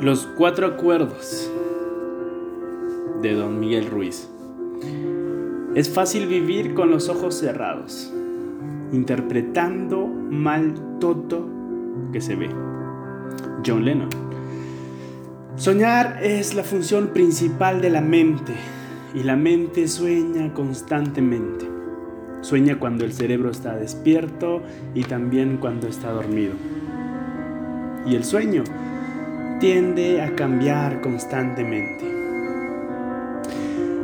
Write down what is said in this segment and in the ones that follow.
Los cuatro acuerdos de don Miguel Ruiz. Es fácil vivir con los ojos cerrados, interpretando mal todo que se ve. John Lennon. Soñar es la función principal de la mente y la mente sueña constantemente. Sueña cuando el cerebro está despierto y también cuando está dormido. Y el sueño tiende a cambiar constantemente.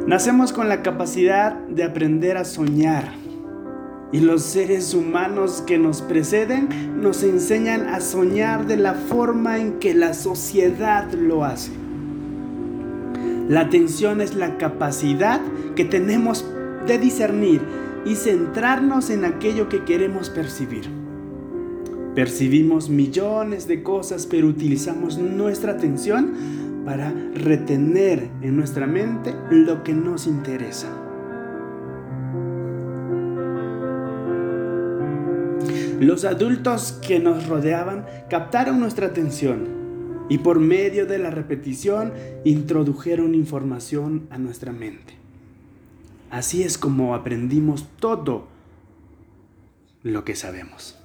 Nacemos con la capacidad de aprender a soñar y los seres humanos que nos preceden nos enseñan a soñar de la forma en que la sociedad lo hace. La atención es la capacidad que tenemos de discernir y centrarnos en aquello que queremos percibir. Percibimos millones de cosas, pero utilizamos nuestra atención para retener en nuestra mente lo que nos interesa. Los adultos que nos rodeaban captaron nuestra atención y por medio de la repetición introdujeron información a nuestra mente. Así es como aprendimos todo lo que sabemos.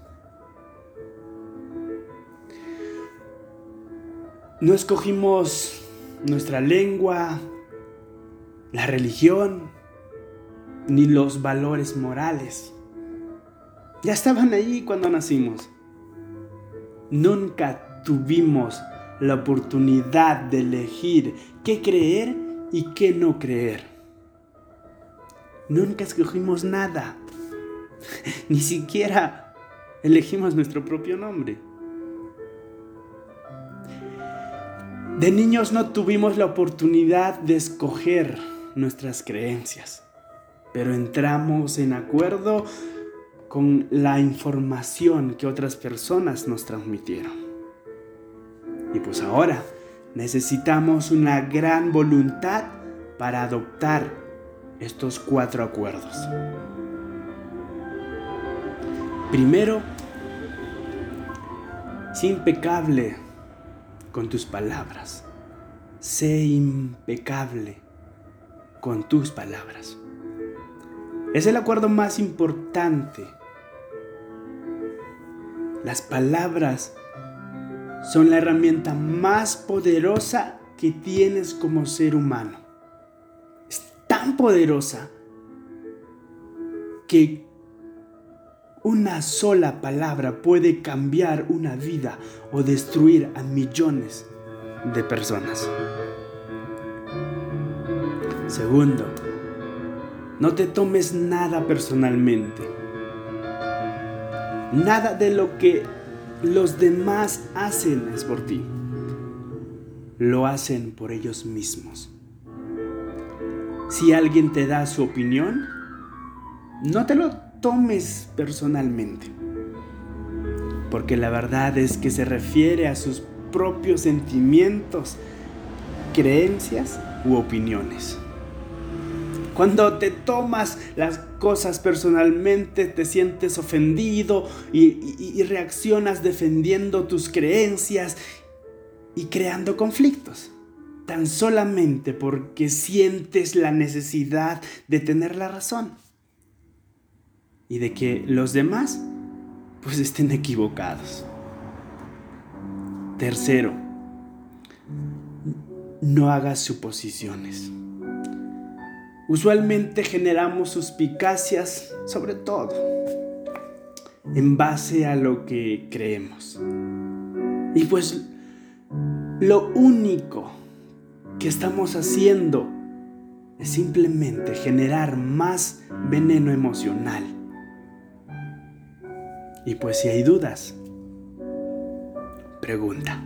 No escogimos nuestra lengua, la religión, ni los valores morales. Ya estaban ahí cuando nacimos. Nunca tuvimos la oportunidad de elegir qué creer y qué no creer. Nunca escogimos nada. Ni siquiera elegimos nuestro propio nombre. De niños no tuvimos la oportunidad de escoger nuestras creencias, pero entramos en acuerdo con la información que otras personas nos transmitieron. Y pues ahora necesitamos una gran voluntad para adoptar estos cuatro acuerdos. Primero, es impecable con tus palabras. Sé impecable con tus palabras. Es el acuerdo más importante. Las palabras son la herramienta más poderosa que tienes como ser humano. Es tan poderosa que una sola palabra puede cambiar una vida o destruir a millones de personas. Segundo, no te tomes nada personalmente. Nada de lo que los demás hacen es por ti. Lo hacen por ellos mismos. Si alguien te da su opinión, no te lo tomes personalmente. Porque la verdad es que se refiere a sus propios sentimientos, creencias u opiniones. Cuando te tomas las cosas personalmente, te sientes ofendido y, y, reaccionas defendiendo tus creencias y creando conflictos. Tan solamente porque sientes la necesidad de tener la razón y de que los demás pues estén equivocados. Tercero, no hagas suposiciones. Usualmente generamos suspicacias sobre todo en base a lo que creemos. Y pues lo único que estamos haciendo es simplemente generar más veneno emocional y pues si hay dudas, pregunta.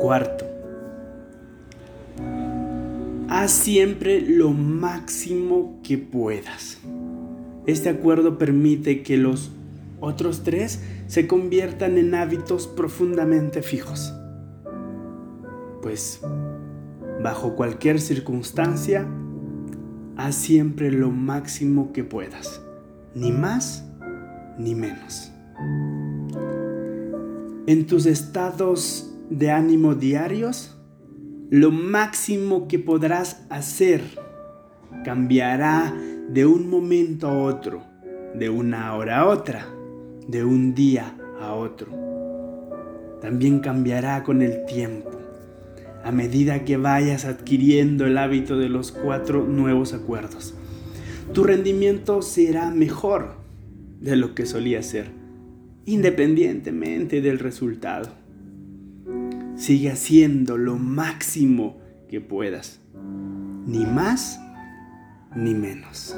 Cuarto, haz siempre lo máximo que puedas. Este acuerdo permite que los otros tres se conviertan en hábitos profundamente fijos. Pues, bajo cualquier circunstancia, haz siempre lo máximo que puedas, ni más ni menos. En tus estados de ánimo diarios, lo máximo que podrás hacer cambiará de un momento a otro, de una hora a otra, de un día a otro. También cambiará con el tiempo, a medida que vayas adquiriendo el hábito de los cuatro nuevos acuerdos. Tu rendimiento será mejor de lo que solía ser, independientemente del resultado. Sigue haciendo lo máximo que puedas, ni más ni menos.